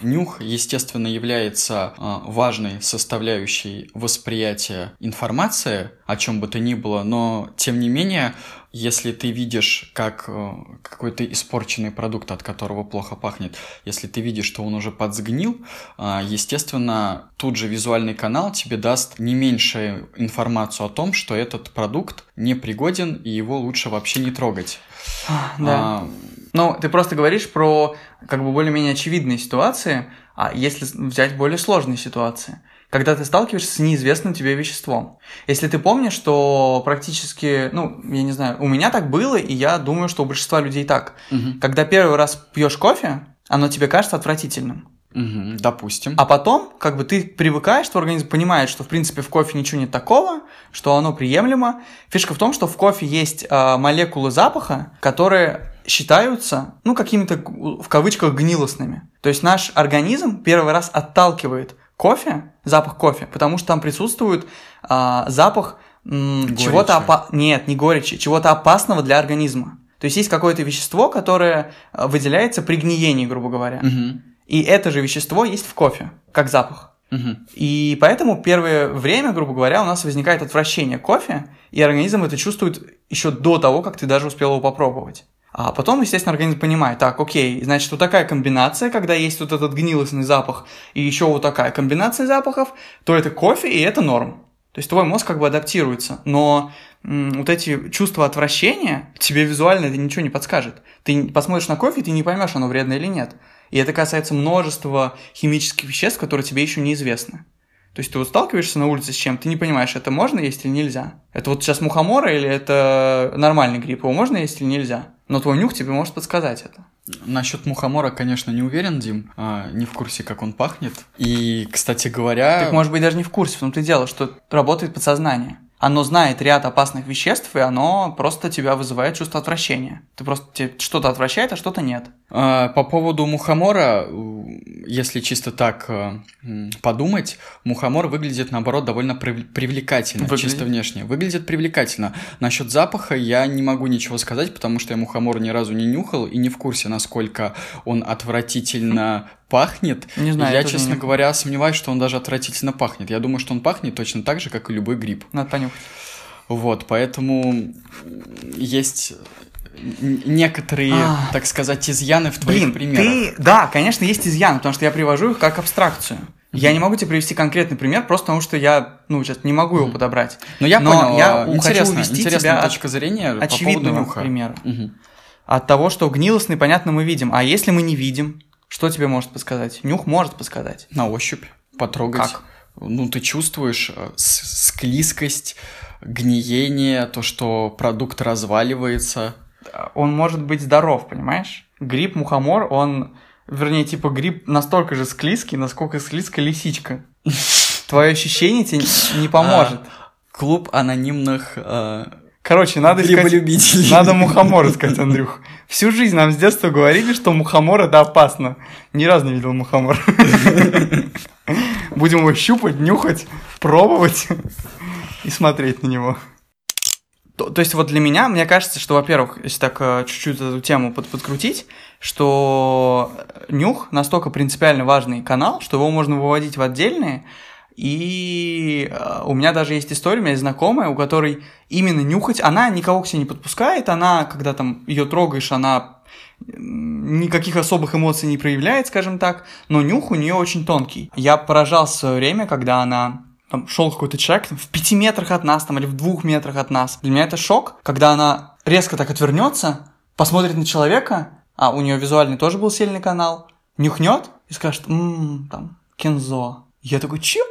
Нюх, естественно, является а, важной составляющей восприятия информации, о чем бы то ни было, но тем не менее, если ты видишь, как э, какой-то испорченный продукт, от которого плохо пахнет, если ты видишь, что он уже подсгнил, а, естественно, тут же визуальный канал тебе даст не меньшую информацию о том, что этот продукт непригоден и его лучше вообще не трогать. Да. А, Ну, ты просто говоришь про как бы более-менее очевидные ситуации, а если взять более сложные ситуации, когда ты сталкиваешься с неизвестным тебе веществом. Если ты помнишь, что практически, ну, я не знаю, у меня так было, и я думаю, что у большинства людей так. мгм, Когда первый раз пьешь кофе, оно тебе кажется отвратительным. мгм, допустим. А потом, как бы ты привыкаешь, твой организм понимает, что в принципе в кофе ничего нет такого, что оно приемлемо. Фишка в том, что в кофе есть а, молекулы запаха, которые считаются, ну, какими-то в кавычках гнилостными. То есть наш организм первый раз отталкивает кофе, запах кофе, потому что там присутствует а, запах м, чего-то опа- нет, не горечи, чего-то опасного для организма. То есть есть какое-то вещество, которое а, выделяется при гниении, грубо говоря. Мгм. И это же вещество есть в кофе, как запах. Мгм. И поэтому первое время, грубо говоря, у нас возникает отвращение к кофе, и организм это чувствует еще до того, как ты даже успел его попробовать. А потом, естественно, организм понимает, так, окей, значит, вот такая комбинация, когда есть вот этот гнилостный запах, и еще вот такая комбинация запахов, то это кофе, и это норм. То есть твой мозг как бы адаптируется, но м, вот эти чувства отвращения тебе визуально это ничего не подскажет. Ты посмотришь на кофе, и ты не поймешь, оно вредно или нет. И это касается множества химических веществ, которые тебе еще неизвестны. То есть ты вот сталкиваешься на улице с чем, ты не понимаешь, это можно есть или нельзя. Это вот сейчас мухомора или это нормальный гриб, его можно есть или нельзя. Но твой нюх тебе может подсказать это. Насчет мухомора, конечно, не уверен, Дим. А, не в курсе, как он пахнет. И, кстати говоря... Ты, может быть, даже не в курсе, том-то и дело, что работает подсознание. Оно знает ряд опасных веществ, и оно просто тебя вызывает чувство отвращения. Ты просто тебе что-то отвращает, а что-то нет. А, По поводу мухомора, у, если чисто так э, подумать, мухомор выглядит, наоборот, довольно прив- привлекательно, Выглядит? чисто внешне. Выглядит привлекательно. Насчет запаха я не могу ничего сказать, потому что я мухомор ни разу не нюхал и не в курсе, насколько он отвратительно пахнет. Не знаю, я, честно не- говоря, сомневаюсь, что он даже отвратительно пахнет. Я думаю, что он пахнет точно так же, как и любой гриб. Надо понюхать. Вот, поэтому есть некоторые, А. так сказать, изъяны в твоих Блин, примерах. ты... Да, конечно, есть изъян, потому что я привожу их как абстракцию. Я не могу тебе привести конкретный пример, просто потому что я, ну, сейчас не могу его подобрать. Но я Но понял, я а, хочу интересно, увести интересная тебя от точка зрения по поводу нюха. примера. Мгм. От того, что гнилостный, понятно, мы видим. А если мы не видим, что тебе может подсказать? Нюх может подсказать. На ощупь, потрогать. Как? Ну, ты чувствуешь э, склизкость, гниение, то, что продукт разваливается. Он может быть здоров, понимаешь? Гриб, мухомор, он... Вернее, типа гриб настолько же склизкий, насколько склизкая лисичка. Твое ощущение тебе не поможет. Клуб анонимных э, Короче, надо искать... Надо мухомор искать, Андрюх. Всю жизнь нам с детства говорили, что мухомор это опасно. Ни разу не видел мухомор. Будем его щупать, нюхать, пробовать и смотреть на него. То, то есть вот для меня, мне кажется, что, во-первых, если так э, чуть-чуть эту тему под- подкрутить, что нюх настолько принципиально важный канал, что его можно выводить в отдельные, и э, у меня даже есть история, у меня есть знакомая, у которой именно нюхать, она никого к себе не подпускает, она, когда там ее трогаешь, она никаких особых эмоций не проявляет, скажем так, но нюх у нее очень тонкий. Я поражался в свое время, когда она там шел какой-то человек там, в пяти метрах от нас, там, или в двух метрах от нас. Для меня это шок, когда она резко так отвернется, посмотрит на человека, а у нее визуальный тоже был сильный канал, нюхнет и скажет, «М, там, кензо. Я такой, чё?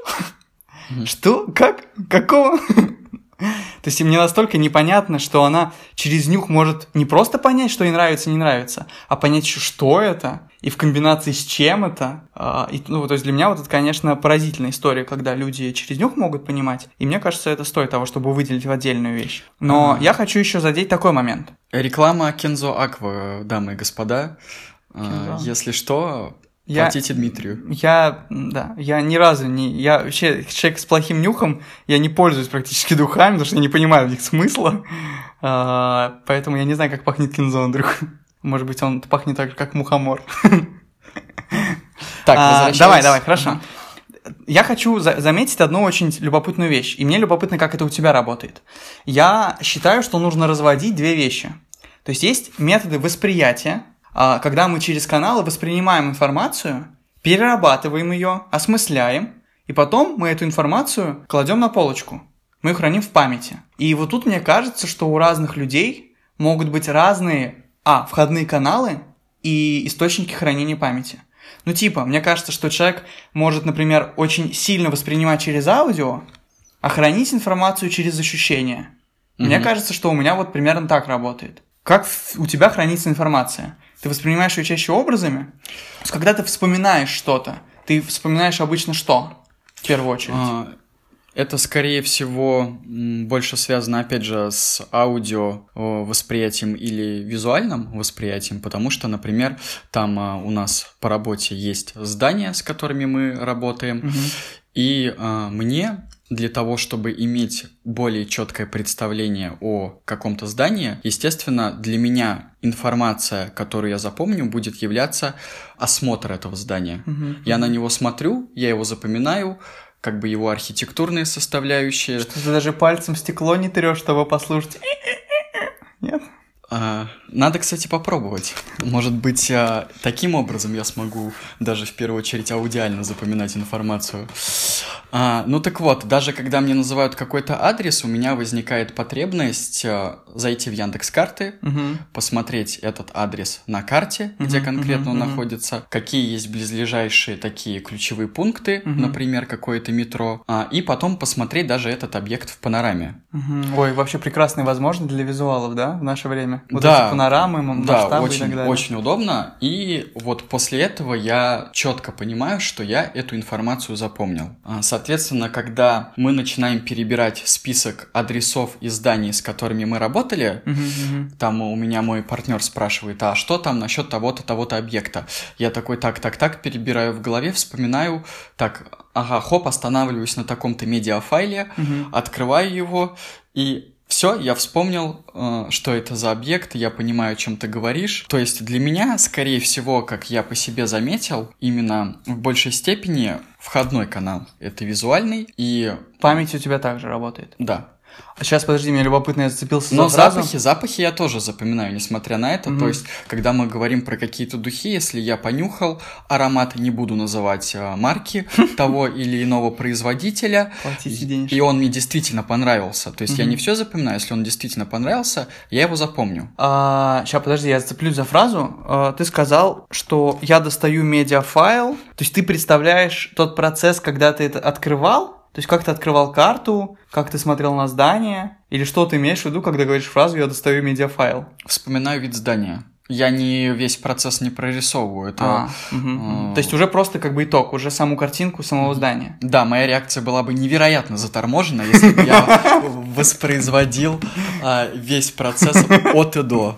Что? Как? Какого? То есть мне настолько непонятно, что она через нюх может не просто понять, что ей нравится, не нравится, а понять, еще, что это, и в комбинации с чем это. А, И, ну, то есть для меня вот это, конечно, поразительная история, когда люди через нюх могут понимать, и мне кажется, это стоит того, чтобы выделить в отдельную вещь. Но Ага. я хочу еще задеть такой момент. Реклама Кензо Аква, дамы и господа. Э, Кензо. Если что, Я- платите Дмитрию. Я, да, я ни разу не... Я вообще человек с плохим нюхом, я не пользуюсь практически духами, потому что я не понимаю в них смысла. А, поэтому я не знаю, как пахнет кинзо, Андрюх. Может быть, он пахнет так же, как мухомор. Так, А, давай, давай, хорошо. Ага. Я хочу за- заметить одну очень любопытную вещь. И мне любопытно, как это у тебя работает. Я считаю, что нужно разводить две вещи. То есть есть методы восприятия, когда мы через каналы воспринимаем информацию, перерабатываем ее, осмысляем, и потом мы эту информацию кладем на полочку. Мы ее храним в памяти. И вот тут мне кажется, что у разных людей могут быть разные, а, входные каналы и источники хранения памяти. Ну, типа, мне кажется, что человек может, например, очень сильно воспринимать через аудио, а хранить информацию через ощущения. Мне Мгм. кажется, что у меня вот примерно так работает. Как у тебя хранится информация? Ты воспринимаешь ее чаще образами? Когда ты вспоминаешь что-то, ты вспоминаешь обычно что? В первую очередь. А, Это, скорее всего, больше связано, опять же, с аудио восприятием или визуальным восприятием, потому что, например, там а, у нас по работе есть здания, с которыми мы работаем, Мгм. и а, мне Для того, чтобы иметь более четкое представление о каком-то здании, естественно, для меня информация, которую я запомню, будет являться осмотр этого здания. Мгм. Я на него смотрю, я его запоминаю, как бы его архитектурные составляющие. Что ты даже пальцем стекло не трешь, чтобы послушать. Нет? А, надо, кстати, попробовать. Может быть, а, таким образом я смогу даже в первую очередь аудиально запоминать информацию. А, ну так вот, даже когда мне называют какой-то адрес, у меня возникает потребность а, зайти в Яндекс карты, Мгм. посмотреть этот адрес на карте, где Мгм, конкретно мгм, он мгм. находится, какие есть близлежащие такие ключевые пункты, Мгм. например, какое-то метро, а, и потом посмотреть даже этот объект в панораме. Мгм. Ой, вообще прекрасные возможности для визуалов, да, в наше время? Вот Да. Панорамы, м- Да, масштабы и очень, так далее. очень удобно. И вот после этого я четко понимаю, что я эту информацию запомнил. А, Соответственно, когда мы начинаем перебирать список адресов и зданий, с которыми мы работали, мгм. там у меня мой партнер спрашивает, а что там насчет того-то, того-то объекта? Я такой, так, так, так, перебираю в голове, вспоминаю, так, ага, хоп, останавливаюсь на таком-то медиафайле, Мгм. открываю его, и все, я вспомнил, э, что это за объект, я понимаю, о чем ты говоришь. То есть для меня, скорее всего, как я по себе заметил, именно в большей степени входной канал — это визуальный, и Память у тебя также работает. да. А сейчас, подожди, мне любопытно, я зацепился Но за фразу. запахи, запахи я тоже запоминаю, несмотря на это. Мгм. То есть, когда мы говорим про какие-то духи, если я понюхал аромат, не буду называть э, марки того или иного производителя, и он мне действительно понравился. То есть я не все запоминаю, если он действительно понравился, я его запомню. сейчас, подожди, я зацеплюсь за фразу. А, ты сказал, что я достаю медиафайл. То есть ты представляешь тот процесс, когда ты это открывал? То есть как ты открывал карту, как ты смотрел на здание? Или что ты имеешь в виду, когда говоришь фразу «я достаю медиафайл»? Вспоминаю вид здания. Я не весь процесс не прорисовываю. Это А, мгм. э, То есть уже просто как бы итог, уже саму картинку самого здания. Да, моя реакция была бы невероятно заторможена, если бы я воспроизводил а, весь процесс от и до.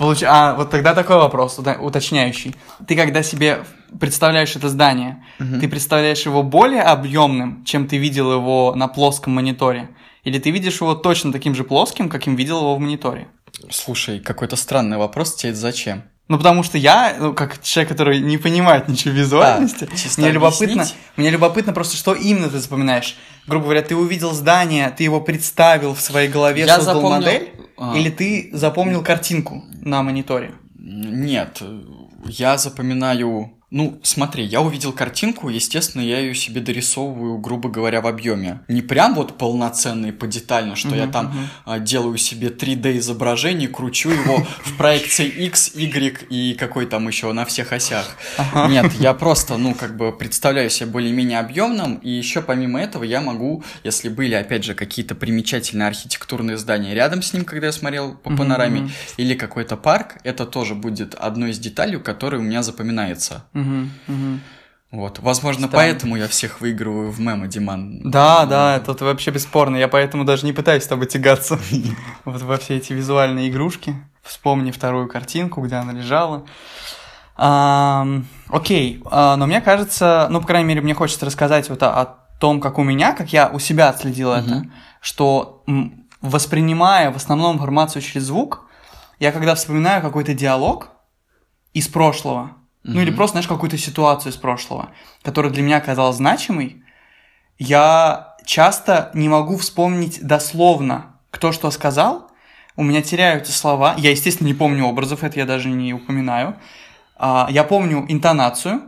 Получ- А, вот тогда такой вопрос уточняющий. Ты когда себе представляешь это здание, ты представляешь его более объемным, чем ты видел его на плоском мониторе? Или ты видишь его точно таким же плоским, каким видел его в мониторе? Слушай, какой-то странный вопрос, тебе это зачем? Ну, потому что я, ну, как человек, который не понимает ничего визуальности, А, чисто мне любопытно, объяснить? мне любопытно просто, что именно ты запоминаешь. Грубо говоря, ты увидел здание, ты его представил в своей голове, Я создал запомнил, модель, а. или ты запомнил картинку на мониторе? Нет, я запоминаю... Ну, смотри, я увидел картинку, естественно, я ее себе дорисовываю, грубо говоря, в объеме. Не прям вот полноценно и подетально, что я Мгм, там а, делаю себе 3D изображение, кручу его в проекции X, Y и какой там еще на всех осях. Нет, я просто, ну, как бы представляю себе более-менее объемным, и еще помимо этого я могу, если были, опять же, какие-то примечательные архитектурные здания рядом с ним, когда я смотрел по панораме, или какой-то парк, это тоже будет одной из деталей, которая у меня запоминается. Мгм, мгм. Вот, возможно, Странно. поэтому я всех выигрываю в мемо, Диман. Да, да, это вообще бесспорно. Я поэтому даже не пытаюсь с тобой тягаться вот во все эти визуальные игрушки. Вспомни вторую картинку, где она лежала. Окей, а, но мне кажется, ну, по крайней мере, мне хочется рассказать вот о, том, как у меня, как я у себя отследил это, что воспринимая в основном информацию через звук, я когда вспоминаю какой-то диалог из прошлого, ну или просто, знаешь, какую-то ситуацию из прошлого, которая для меня оказалась значимой, я часто не могу вспомнить дословно, кто что сказал. У меня теряются слова. Я, естественно, не помню образов, это я даже не упоминаю. А, Я помню интонацию,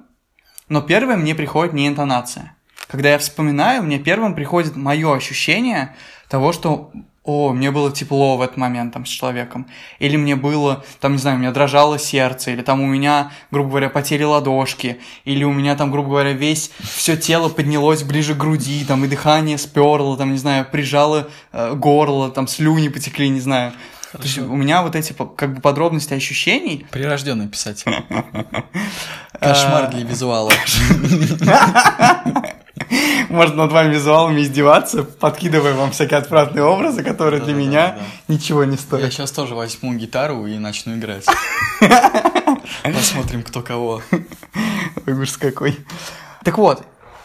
но первое мне приходит не интонация. Когда я вспоминаю, мне первым приходит мое ощущение того, что о, мне было тепло в этот момент там с человеком. Или мне было, там, не знаю, у меня дрожало сердце, или там у меня, грубо говоря, потели ладошки, или у меня там, грубо говоря, весь, все тело поднялось ближе к груди, там, и дыхание сперло, там, не знаю, прижало э, горло, там, слюни потекли, не знаю. То есть у меня вот эти как бы подробности ощущений, Прирожденный писатель. Кошмар для визуала. можно над вами визуалами издеваться, подкидывая вам всякие отвратные образы, которые для меня Да-да-да-да. ничего не Я стоят. сейчас тоже возьму гитару и начну играть. Посмотрим, кто кого. Ой, ужас какой. Так вот,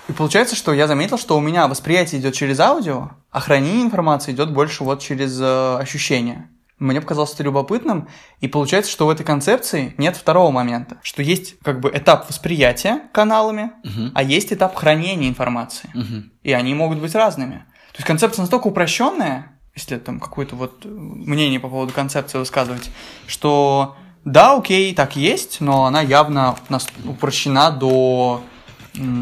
И получается, что я заметил, что у меня восприятие идет через аудио, а хранение информации идет больше вот через э, ощущения. Мне показалось это любопытным, и получается, что в этой концепции нет второго момента, что есть как бы этап восприятия каналами, Мгм. а есть этап хранения информации, Мгм. и они могут быть разными. То есть концепция настолько упрощенная, если там какое-то вот мнение по поводу концепции высказывать, что да, окей, так есть, но она явно нас упрощена до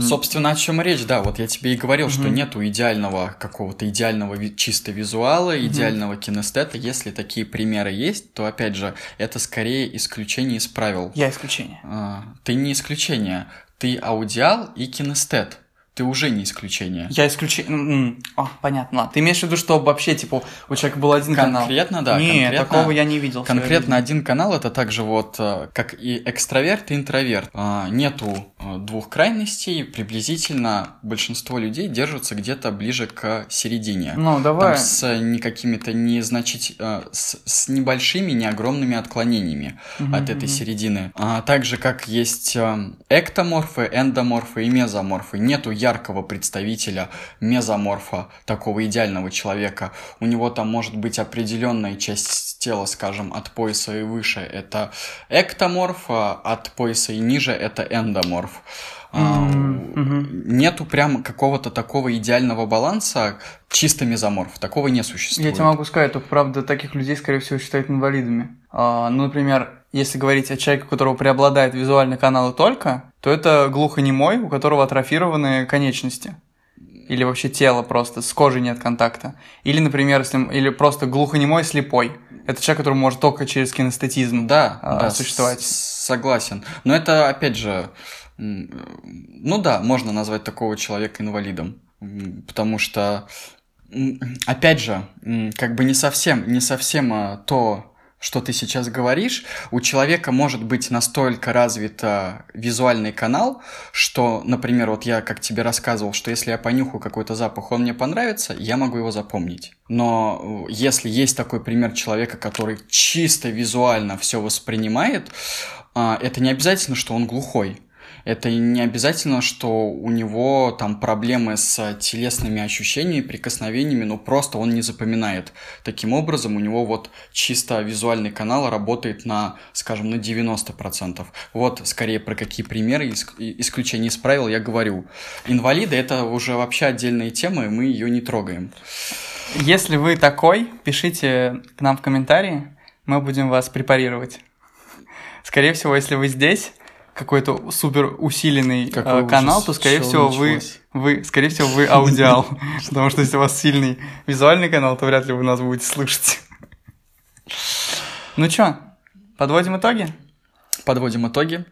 Собственно, о чем речь, да, вот я тебе и говорил, что Мгм. нету идеального какого-то идеального ви- чисто визуала, идеального кинестета. Если такие примеры есть, то, опять же, это скорее исключение из правил. я исключение. А, Ты не исключение, ты аудиал и кинестет. Ты уже не исключение. Я исключение. О, понятно, ладно. Ты имеешь в виду, что вообще, типа, у человека был один канал? Конкретно, да, Нет, конкретно- такого я не видел. Конкретно один канал это также вот э, как и экстраверт и интроверт. А, Нету э, двух крайностей, приблизительно большинство людей держатся где-то ближе к середине. Ну, давай. Там с э, не какими-то незначить... с, с небольшими, не огромными отклонениями Мгм, от этой мгм. середины. А также как есть э, эктоморфы, эндоморфы и мезоморфы. Нету яркого представителя мезоморфа, такого идеального человека. У него там может быть определенная часть тела, скажем, от пояса и выше это эктоморф, а от пояса и ниже это эндоморф. Мгм. Нету прям какого-то такого идеального баланса, чисто мезоморф. Такого не существует. Я тебе могу сказать, только правда таких людей, скорее всего, считают инвалидами. А, ну, например, если говорить о человеке, у которого преобладает визуальные каналы только, то это глухонемой, у которого атрофированы конечности. Или вообще тело просто, с кожей нет контакта. Или, например, если, или просто глухонемой слепой. Это человек, который может только через кинестетизм Да, а, да, существовать. согласен. Но это, опять же, ну да, можно назвать такого человека инвалидом, потому что, опять же, как бы не совсем, не совсем а, то, что ты сейчас говоришь, у человека может быть настолько развит а, визуальный канал, что, например, вот я как тебе рассказывал, что если я понюхаю какой-то запах, он мне понравится, я могу его запомнить. Но э, если есть такой пример человека, который чисто визуально все воспринимает, а, это не обязательно, что он глухой. Это не обязательно, что у него там проблемы с телесными ощущениями, прикосновениями, но просто он не запоминает. Таким образом, у него вот чисто визуальный канал работает на, скажем, на 90%. Вот скорее про какие примеры, исключения из правил я говорю. Инвалиды это уже вообще отдельная тема, и мы ее не трогаем. Если вы такой, пишите к нам в комментарии, мы будем вас препарировать. Скорее всего, если вы здесь, какой-то супер усиленный Какой э, канал, ужас. то, скорее Чего всего, вы, началось? вы, скорее всего, вы аудиал. Потому что если у вас сильный визуальный канал, то вряд ли вы нас будете слушать. Ну чё, подводим итоги? Подводим итоги.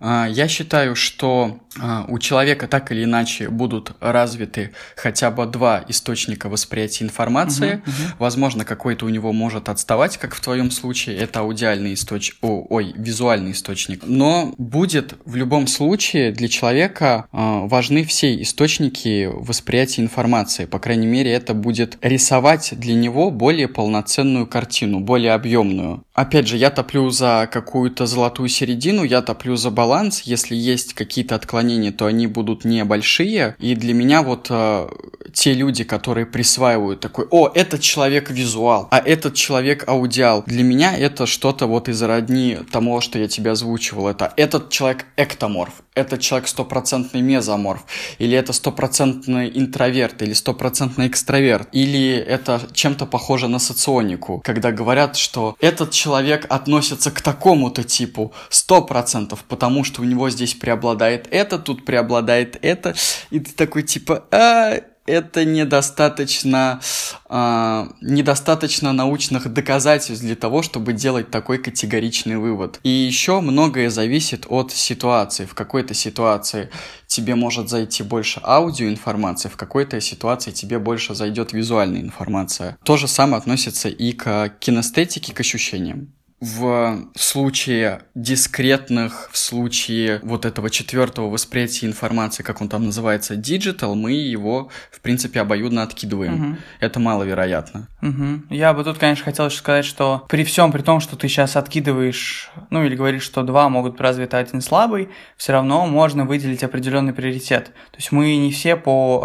А, Я считаю, что у человека так или иначе будут развиты хотя бы два источника восприятия информации. Мгм, мгм. Возможно, какой-то у него может отставать, как в твоем случае, это аудиальный источник, ой, визуальный источник. Но будет в любом случае для человека а, важны все источники восприятия информации. По крайней мере, это будет рисовать для него более полноценную картину, более объемную. Опять же, я топлю за какую-то золотую середину, я топлю за баланс. Если есть какие-то отклонения, то они будут небольшие. И для меня вот э, те люди, которые присваивают такой, о, этот человек визуал, а этот человек аудиал. Для меня это что-то вот из родни того, что я тебе озвучивал. Это этот человек эктоморф, этот человек стопроцентный мезоморф, или это стопроцентный интроверт, или стопроцентный экстраверт, или это чем-то похоже на соционику, когда говорят, что этот человек относится к такому-то типу сто процентов, потому что у него здесь преобладает это, тут преобладает это, и ты такой типа, а, это недостаточно, а, недостаточно научных доказательств для того, чтобы делать такой категоричный вывод. И еще многое зависит от ситуации. В какой-то ситуации тебе может зайти больше аудиоинформации, в какой-то ситуации тебе больше зайдет визуальная информация. То же самое относится и к кинестетике, к ощущениям. В случае дискретных, в случае вот этого четвертого восприятия информации, как он там называется, digital, мы его, в принципе, обоюдно откидываем. Угу. Это маловероятно. Угу. Я бы тут, конечно, хотел еще сказать, что при всем при том, что ты сейчас откидываешь, ну или говоришь, что два могут быть развиты, а один слабый, все равно можно выделить определенный приоритет. То есть мы не все по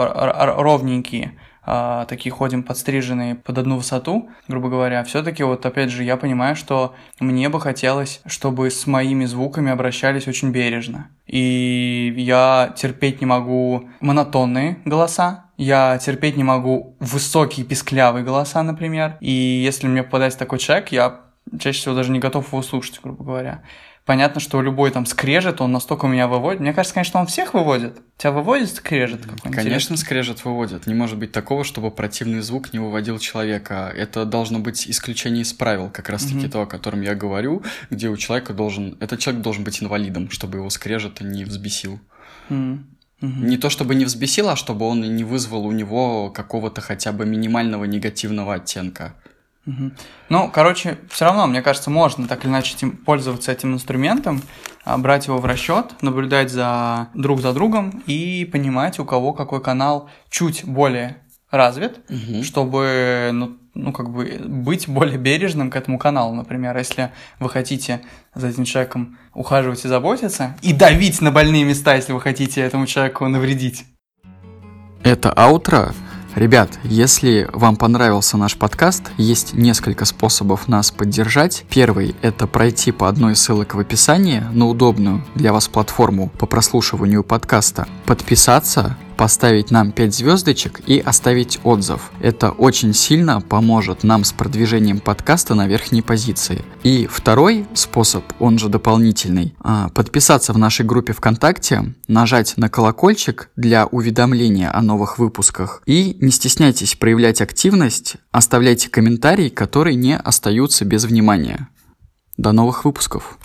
ровненькие а, такие ходим подстриженные под одну высоту, грубо говоря, все-таки вот опять же я понимаю, что мне бы хотелось, чтобы с моими звуками обращались очень бережно. И я терпеть не могу монотонные голоса, я терпеть не могу высокие писклявые голоса, например. И если мне попадается такой человек, я чаще всего даже не готов его слушать, грубо говоря. Понятно, что любой там скрежет, он настолько меня выводит. Мне кажется, конечно, он всех выводит. Тебя выводит скрежет какой-нибудь? Конечно, скрежет выводит. Не может быть такого, чтобы противный звук не выводил человека. Это должно быть исключение из правил, как раз-таки mm-hmm. то, о котором я говорю, где у человека должен... Этот человек должен быть инвалидом, чтобы его скрежет не взбесил. Mm-hmm. Не то чтобы не взбесил, а чтобы он не вызвал у него какого-то хотя бы минимального негативного оттенка. Угу. Ну, короче, все равно, мне кажется, можно так или иначе этим, пользоваться этим инструментом, а, брать его в расчет, наблюдать за друг за другом и понимать, у кого какой канал чуть более развит, угу. чтобы, ну, ну, как бы быть более бережным к этому каналу, например. Если вы хотите за этим человеком ухаживать и заботиться, и давить на больные места, если вы хотите этому человеку навредить. Это аутро Ребят, если вам понравился наш подкаст, есть несколько способов нас поддержать. Первый – это пройти по одной из ссылок в описании на удобную для вас платформу по прослушиванию подкаста, подписаться, поставить нам 5 звездочек и оставить отзыв. Это очень сильно поможет нам с продвижением подкаста на верхней позиции. И второй способ, он же дополнительный, а, подписаться в нашей группе ВКонтакте, нажать на колокольчик для уведомления о новых выпусках и не стесняйтесь проявлять активность, оставляйте комментарии, которые не остаются без внимания. До новых выпусков!